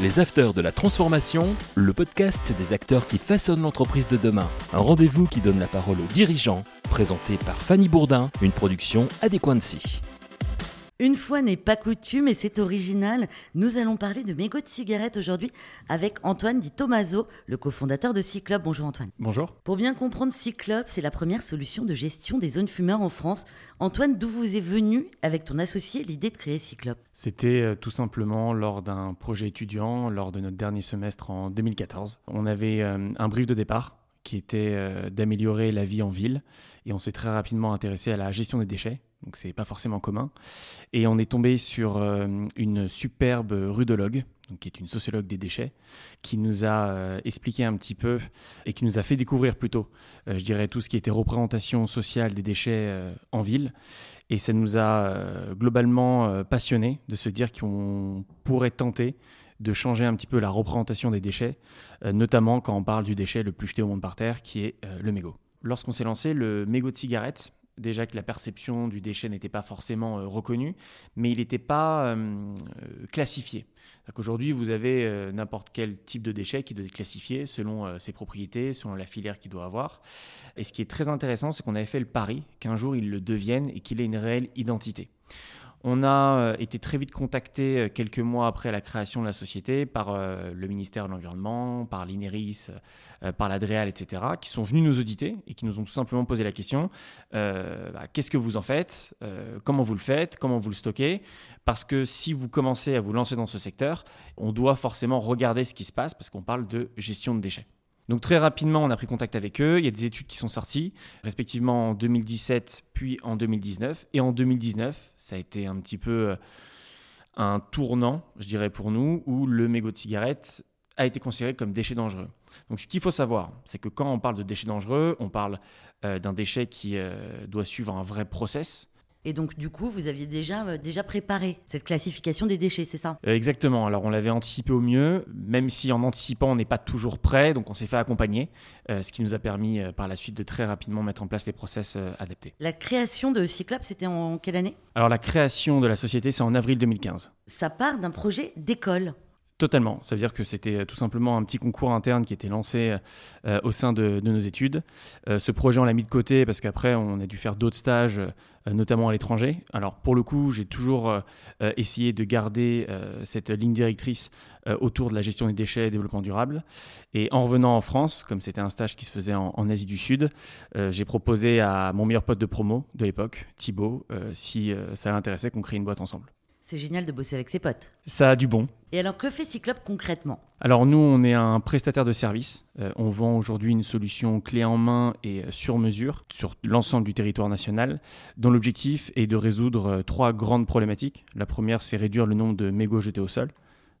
Les Afters de la Transformation, le podcast des acteurs qui façonnent l'entreprise de demain. Un rendez-vous qui donne la parole aux dirigeants, présenté par Fanny Bourdin, une production Adéquancy. Une fois n'est pas coutume et c'est original, nous allons parler de mégots de cigarettes aujourd'hui avec Antoine Di Tomaso, le cofondateur de Cyclope. Bonjour Antoine. Bonjour. Pour bien comprendre Cyclope, c'est la première solution de gestion des zones fumeurs en France. Antoine, d'où vous est venue avec ton associé l'idée de créer Cyclope? C'était euh, tout simplement lors d'un projet étudiant, lors de notre dernier semestre en 2014. On avait euh, un brief de départ qui était euh, d'améliorer la vie en ville. Et on s'est très rapidement intéressé à la gestion des déchets, donc c'est pas forcément commun. Et on est tombé sur euh, une superbe rudologue, donc qui est une sociologue des déchets, qui nous a euh, expliqué un petit peu et qui nous a fait découvrir plutôt, je dirais, tout ce qui était représentation sociale des déchets en ville. Et ça nous a globalement passionné de se dire qu'on pourrait tenter de changer un petit peu la représentation des déchets, euh, notamment quand on parle du déchet le plus jeté au monde par terre, qui est euh, le mégot. Lorsqu'on s'est lancé, le mégot de cigarette, déjà que la perception du déchet n'était pas forcément euh, reconnue, mais il n'était pas classifié. Aujourd'hui, vous avez n'importe quel type de déchet qui doit être classifié selon ses propriétés, selon la filière qu'il doit avoir. Et ce qui est très intéressant, c'est qu'on avait fait le pari qu'un jour il le devienne et qu'il ait une réelle identité. On a euh, été très vite contacté euh, quelques mois après la création de la société par euh, le ministère de l'Environnement, par l'INERIS, par l'ADREAL, etc., qui sont venus nous auditer et qui nous ont tout simplement posé la question bah, qu'est-ce que vous en faites Comment vous le faites Comment vous le stockez? Parce que si vous commencez à vous lancer dans ce secteur, on doit forcément regarder ce qui se passe parce qu'on parle de gestion de déchets. Donc très rapidement, on a pris contact avec eux. Il y a des études qui sont sorties, respectivement en 2017 puis en 2019. Et en 2019, ça a été un petit peu euh, un tournant, je dirais pour nous, où le mégot de cigarette a été considéré comme déchet dangereux. Donc ce qu'il faut savoir, c'est que quand on parle de déchet dangereux, on parle euh, d'un déchet qui euh, doit suivre un vrai process. Et donc, du coup, vous aviez déjà, euh, déjà préparé cette classification des déchets, c'est ça? Euh, Exactement. Alors, on l'avait anticipé au mieux, même si en anticipant, on n'est pas toujours prêt. Donc, on s'est fait accompagner, euh, ce qui nous a permis par la suite de très rapidement mettre en place les process adaptés. La création de Cyclope, c'était en quelle année? Alors, la création de la société, c'est en avril 2015. Ça part d'un projet d'école. Totalement. Ça veut dire que c'était tout simplement un petit concours interne qui était lancé euh, au sein de, nos études. Euh, ce projet, on l'a mis de côté parce qu'après, on a dû faire d'autres stages, euh, notamment à l'étranger. Alors, pour le coup, j'ai toujours essayé de garder cette ligne directrice autour de la gestion des déchets et développement durable. Et en revenant en France, comme c'était un stage qui se faisait en, en Asie du Sud, j'ai proposé à mon meilleur pote de promo de l'époque, Thibaut, si ça l'intéressait qu'on crée une boîte ensemble. C'est génial de bosser avec ses potes. Ça a du bon. Et alors, que fait Cyclope concrètement? Alors, nous, on est un prestataire de services. Euh, on vend aujourd'hui une solution clé en main et euh, sur mesure sur l'ensemble du territoire national, dont l'objectif est de résoudre euh, trois grandes problématiques. La première, c'est réduire le nombre de mégots jetés au sol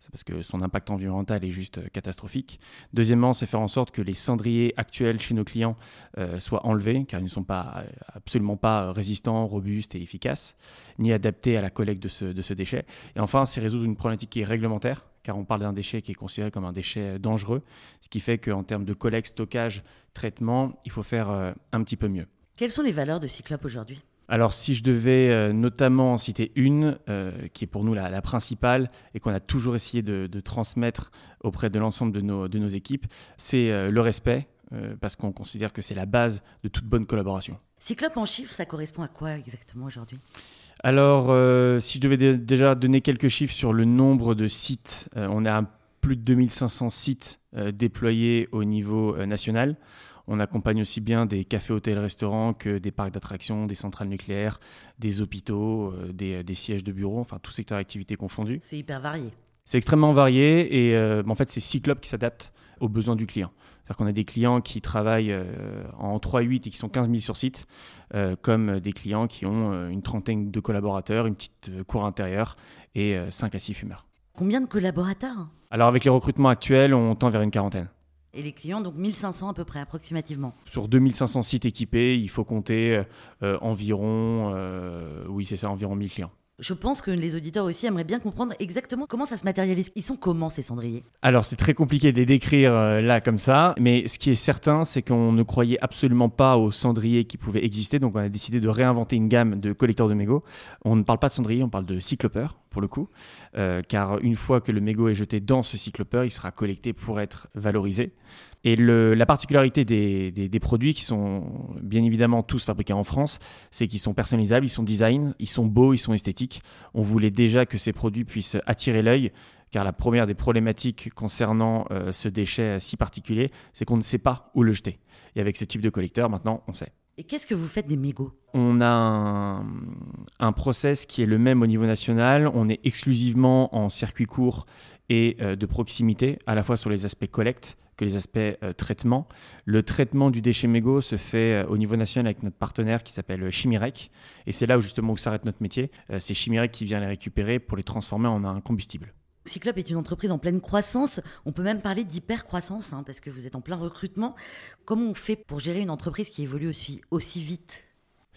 c'est parce que son impact environnemental est juste euh, catastrophique. Deuxièmement, c'est faire en sorte que les cendriers actuels chez nos clients euh, soient enlevés, car ils ne sont pas, euh, absolument pas résistants, robustes et efficaces, ni adaptés à la collecte de ce, déchet. Et enfin, c'est résoudre une problématique qui est réglementaire, car on parle d'un déchet qui est considéré comme un déchet dangereux, ce qui fait qu'en termes de collecte, stockage, traitement, il faut faire un petit peu mieux. Quelles sont les valeurs de Cyclope aujourd'hui? Alors si je devais euh, notamment en citer une, euh, qui est pour nous la, principale et qu'on a toujours essayé de, transmettre auprès de l'ensemble de nos, de nos, équipes, c'est euh, le respect, parce qu'on considère que c'est la base de toute bonne collaboration. Cyclope en chiffres, ça correspond à quoi exactement aujourd'hui? Alors si je devais déjà donner quelques chiffres sur le nombre de sites, on a plus de 2500 sites déployés au niveau national. On accompagne aussi bien des cafés, hôtels, restaurants que des parcs d'attractions, des centrales nucléaires, des hôpitaux, euh, des, sièges de bureaux, enfin tout secteur d'activité confondu. C'est hyper varié. C'est extrêmement varié et euh, en fait c'est Cyclope qui s'adapte aux besoins du client. C'est-à-dire qu'on a des clients qui travaillent euh, en 3-8 et qui sont 15 000 sur site, comme des clients qui ont une trentaine de collaborateurs, une petite cour intérieure et 5 à 6 fumeurs. Combien de collaborateurs? Alors avec les recrutements actuels, on tend vers une quarantaine. Et les clients, donc 1500 à peu près, approximativement. Sur 2500 sites équipés, il faut compter euh, environ, euh, oui c'est ça, environ 1000 clients. Je pense que les auditeurs aussi aimeraient bien comprendre exactement comment ça se matérialise. Ils sont comment ces cendriers? Alors c'est très compliqué de les décrire euh, là comme ça, mais ce qui est certain, c'est qu'on ne croyait absolument pas aux cendriers qui pouvaient exister, donc on a décidé de réinventer une gamme de collecteurs de mégots. On ne parle pas de cendriers, on parle de cyclopeurs pour le coup, car une fois que le mégot est jeté dans ce cyclopeur, il sera collecté pour être valorisé. Et la particularité des, produits qui sont bien évidemment tous fabriqués en France, c'est qu'ils sont personnalisables, ils sont design, ils sont beaux, ils sont esthétiques. On voulait déjà que ces produits puissent attirer l'œil, car la première des problématiques concernant euh, ce déchet si particulier, c'est qu'on ne sait pas où le jeter. Et avec ce type de collecteur, maintenant, on sait. Et qu'est-ce que vous faites des mégots? On a un, process qui est le même au niveau national. On est exclusivement en circuit court et euh, de proximité, à la fois sur les aspects collecte que les aspects euh, traitement. Le traitement du déchet mégot se fait euh, au niveau national avec notre partenaire qui s'appelle Chimirec. Et c'est là où justement où s'arrête notre métier. c'est Chimirec qui vient les récupérer pour les transformer en un combustible. Cyclope est une entreprise en pleine croissance. On peut même parler d'hyper-croissance hein, parce que vous êtes en plein recrutement. Comment on fait pour gérer une entreprise qui évolue aussi, aussi vite?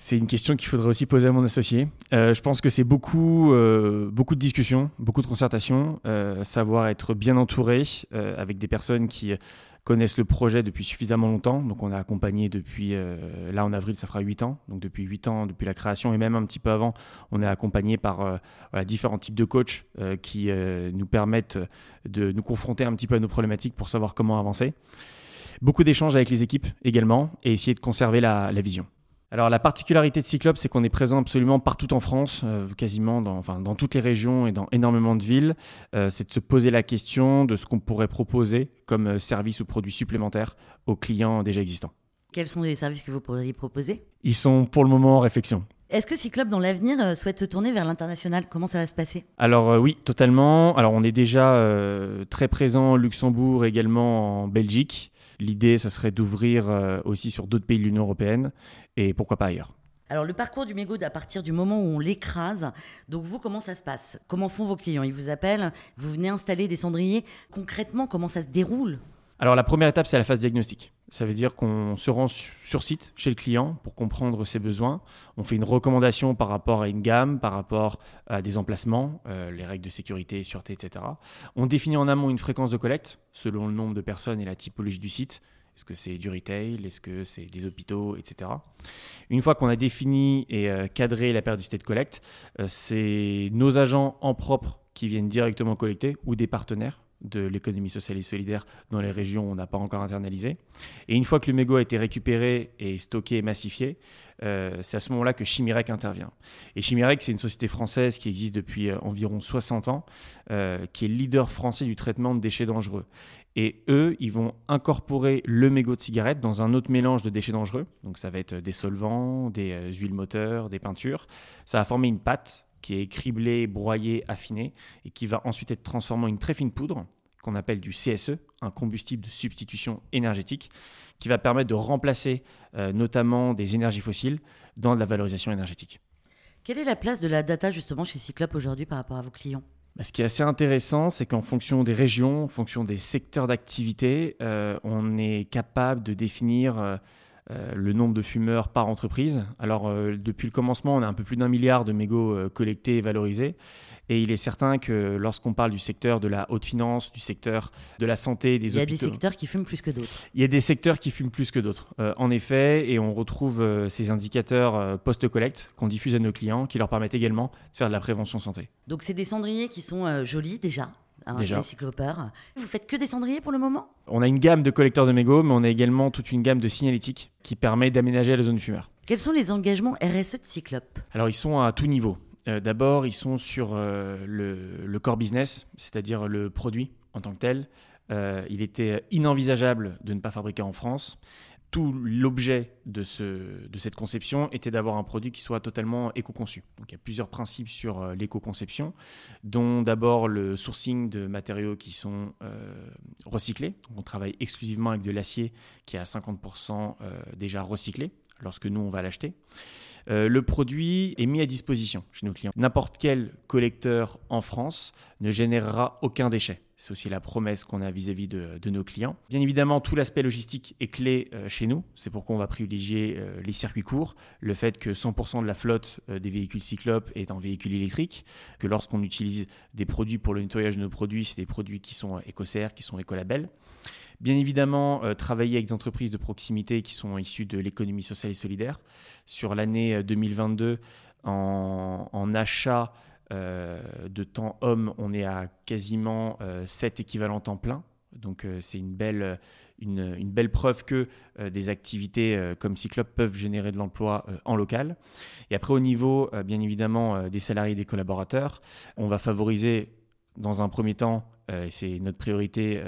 C'est une question qu'il faudrait aussi poser à mon associé. Euh, je pense que c'est beaucoup, euh, beaucoup de discussions, beaucoup de concertations, euh, savoir être bien entouré avec des personnes qui connaissent le projet depuis suffisamment longtemps. Donc on a accompagné depuis, là en avril ça fera 8 ans, donc depuis 8 ans, depuis la création et même un petit peu avant, on est accompagné par différents types de coachs qui nous permettent de nous confronter un petit peu à nos problématiques pour savoir comment avancer. Beaucoup d'échanges avec les équipes également et essayer de conserver la vision. Alors la particularité de Cyclope, c'est qu'on est présent absolument partout en France, euh, quasiment dans, enfin, dans toutes les régions et dans énormément de villes. Euh, c'est de se poser la question de ce qu'on pourrait proposer comme euh, service ou produit supplémentaire aux clients déjà existants. Quels sont les services que vous pourriez proposer? Ils sont pour le moment en réflexion. Est-ce que Cyclope, dans l'avenir, souhaite se tourner vers l'international? Comment ça va se passer? Alors oui, totalement. Alors on est déjà très présent au Luxembourg, également en Belgique. L'idée, ça serait d'ouvrir euh, aussi sur d'autres pays de l'Union européenne et pourquoi pas ailleurs. Alors le parcours du mégot à partir du moment où on l'écrase, donc vous comment ça se passe? Comment font vos clients? Ils vous appellent, vous venez installer des cendriers. Concrètement, comment ça se déroule? Alors la première étape, c'est la phase diagnostique. Ça veut dire qu'on se rend sur site chez le client pour comprendre ses besoins. On fait une recommandation par rapport à une gamme, par rapport à des emplacements, euh, les règles de sécurité, sûreté, etc. On définit en amont une fréquence de collecte selon le nombre de personnes et la typologie du site. Est-ce que c'est du retail? Est-ce que c'est des hôpitaux, etc. Une fois qu'on a défini et euh, cadré la périodicité de collecte, euh, c'est nos agents en propre qui viennent directement collecter ou des partenaires de l'économie sociale et solidaire dans les régions où on n'a pas encore internalisé. Et une fois que le mégot a été récupéré et stocké et massifié, euh, c'est à ce moment-là que Chimirec intervient. Et Chimirec, c'est une société française qui existe depuis euh, environ 60 ans, euh, qui est leader français du traitement de déchets dangereux. Et eux, ils vont incorporer le mégot de cigarette dans un autre mélange de déchets dangereux. Donc ça va être des solvants, des huiles moteurs, des peintures. Ça va former une pâte qui est criblé, broyé, affiné, et qui va ensuite être transformé en une très fine poudre qu'on appelle du CSE, un combustible de substitution énergétique, qui va permettre de remplacer euh, notamment des énergies fossiles dans de la valorisation énergétique. Quelle est la place de la data justement chez Cyclope aujourd'hui par rapport à vos clients? Bah, ce qui est assez intéressant, c'est qu'en fonction des régions, en fonction des secteurs d'activité, euh, on est capable de définir euh, euh, le nombre de fumeurs par entreprise. Alors, euh, depuis le commencement, on a un peu plus d'un milliard de mégots euh, collectés et valorisés. Et il est certain que lorsqu'on parle du secteur de la haute finance, du secteur de la santé, des hôpitaux... Il y a des secteurs qui fument plus que d'autres. Il y a des secteurs qui fument plus que d'autres, en effet. Et on retrouve ces indicateurs post-collecte qu'on diffuse à nos clients qui leur permettent également de faire de la prévention santé. Donc, c'est des cendriers qui sont jolis déjà un Déjà. Vous faites que des cendriers pour le moment? On a une gamme de collecteurs de mégots, mais on a également toute une gamme de signalétiques qui permet d'aménager la zone fumeur. Quels sont les engagements RSE de Cyclope? Alors, ils sont à tout niveau. Euh, d'abord, ils sont sur euh, le, le, core business, c'est-à-dire le produit en tant que tel. Euh, il était inenvisageable de ne pas fabriquer en France tout l'objet de, ce, de cette conception était d'avoir un produit qui soit totalement éco-conçu. Il y a plusieurs principes sur euh, l'éco-conception, dont d'abord le sourcing de matériaux qui sont euh, recyclés. on travaille exclusivement avec de l'acier qui est à 50% euh, déjà recyclé lorsque nous on va l'acheter. le produit est mis à disposition chez nos clients. N'importe quel collecteur en France ne générera aucun déchet. C'est aussi la promesse qu'on a vis-à-vis de, nos clients. Bien évidemment, tout l'aspect logistique est clé euh, chez nous. C'est pourquoi on va privilégier euh, les circuits courts, le fait que 100% de la flotte euh, des véhicules cyclopes est en véhicule électrique, que lorsqu'on utilise des produits pour le nettoyage de nos produits, c'est des produits qui sont écossaires, qui sont écolabels. Bien évidemment, travailler avec des entreprises de proximité qui sont issues de l'économie sociale et solidaire. Sur l'année 2022, en, en achat de temps homme, on est à quasiment 7 équivalents temps plein. Donc c'est une belle, une, belle preuve que des activités comme Cyclope peuvent générer de l'emploi en local. Et après au niveau bien évidemment des salariés et des collaborateurs, on va favoriser dans un premier temps, et c'est notre priorité,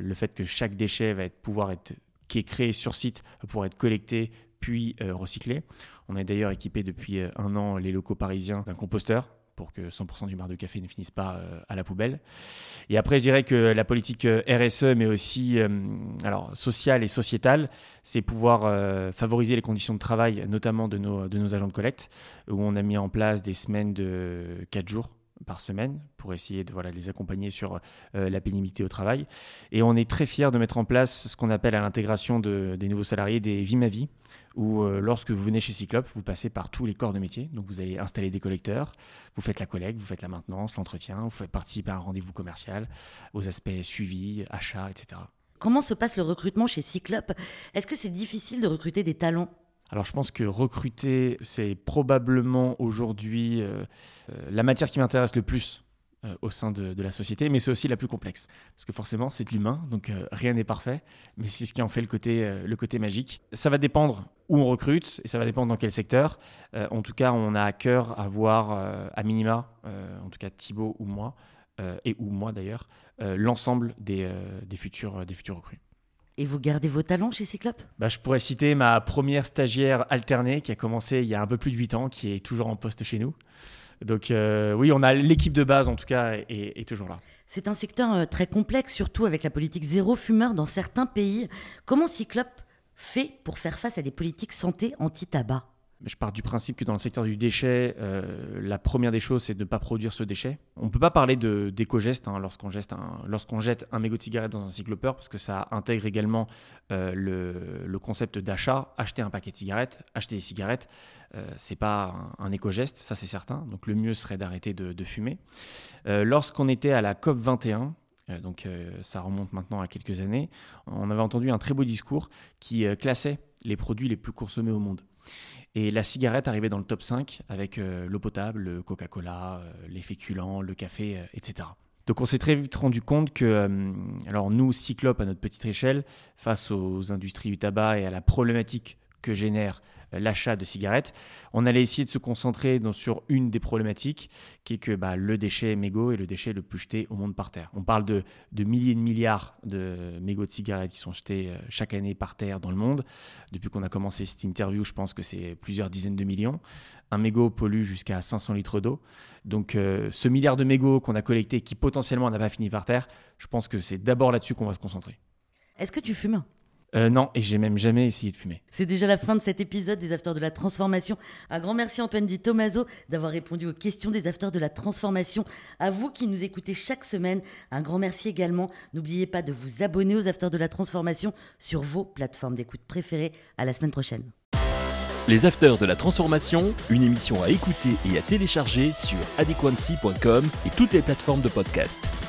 le fait que chaque déchet va pouvoir être qui est créé sur site pour être collecté puis euh, recyclé. On a d'ailleurs équipé depuis euh, un an les locaux parisiens d'un composteur pour que 100% du bar de café ne finisse pas euh, à la poubelle. Et après, je dirais que la politique RSE, mais aussi alors, sociale et sociétale, c'est pouvoir favoriser les conditions de travail, notamment de nos, de nos agents de collecte, où on a mis en place des semaines de 4 jours par semaine pour essayer de voilà, les accompagner sur euh, la pénibilité au travail. Et on est très fiers de mettre en place ce qu'on appelle à l'intégration de, des nouveaux salariés des Vie ma vie, où euh, lorsque vous venez chez Cyclope, vous passez par tous les corps de métier. Donc vous allez installer des collecteurs, vous faites la collecte, vous faites la maintenance, l'entretien, vous faites participer à un rendez-vous commercial, aux aspects suivi, achat, etc. Comment se passe le recrutement chez Cyclope? Est-ce que c'est difficile de recruter des talents? Alors je pense que recruter, c'est probablement aujourd'hui euh, euh, la matière qui m'intéresse le plus euh, au sein de, la société, mais c'est aussi la plus complexe. Parce que forcément, c'est de l'humain, donc rien n'est parfait, mais c'est ce qui en fait le côté, le côté magique. Ça va dépendre où on recrute, et ça va dépendre dans quel secteur. en tout cas, on a à cœur à voir à minima, en tout cas Thibaut ou moi, et ou moi d'ailleurs, l'ensemble des, des, futurs, des futurs recrues. Et vous gardez vos talents chez Cyclope? Bah, Je pourrais citer ma première stagiaire alternée qui a commencé il y a un peu plus de 8 ans, qui est toujours en poste chez nous. Donc euh, oui, on a l'équipe de base en tout cas est, est toujours là. C'est un secteur euh, très complexe, surtout avec la politique zéro fumeur dans certains pays. Comment Cyclope fait pour faire face à des politiques santé anti-tabac? Je pars du principe que dans le secteur du déchet, euh, la première des choses, c'est de ne pas produire ce déchet. On ne peut pas parler d'éco-geste hein, lorsqu'on jette, un, mégot de cigarette dans un cyclopeur, parce que ça intègre également euh, le, concept d'achat. Acheter un paquet de cigarettes, acheter des cigarettes, euh, c'est pas un, éco-geste, ça c'est certain. Donc le mieux serait d'arrêter de, fumer. Lorsqu'on était à la COP 21, donc ça remonte maintenant à quelques années, on avait entendu un très beau discours qui classait les produits les plus consommés au monde. Et la cigarette arrivait dans le top 5 avec euh, l'eau potable, le Coca-Cola, euh, les féculents, le café, euh, etc. Donc on s'est très vite rendu compte que, alors nous, Cyclope à notre petite échelle, face aux industries du tabac et à la problématique que génère euh, l'achat de cigarettes. On allait essayer de se concentrer sur une des problématiques, qui est que bah, le déchet mégot est le déchet le plus jeté au monde par terre. On parle de, milliers de milliards de mégots de cigarettes qui sont jetés euh, chaque année par terre dans le monde. Depuis qu'on a commencé cette interview, je pense que c'est plusieurs dizaines de millions. Un mégot pollue jusqu'à 500 litres d'eau. Donc euh, ce milliard de mégots qu'on a collecté qui potentiellement n'a pas fini par terre, je pense que c'est d'abord là-dessus qu'on va se concentrer. Est-ce que tu fumes euh, non, et j'ai même jamais essayé de fumer. C'est déjà la fin de cet épisode des Afters de la Transformation. Un grand merci Antoine Di Tomaso d'avoir répondu aux questions des Afters de la Transformation. À vous qui nous écoutez chaque semaine, un grand merci également. N'oubliez pas de vous abonner aux Afters de la Transformation sur vos plateformes d'écoute préférées. À la semaine prochaine. Les Afters de la Transformation, une émission à écouter et à télécharger sur adequancy.com et toutes les plateformes de podcast.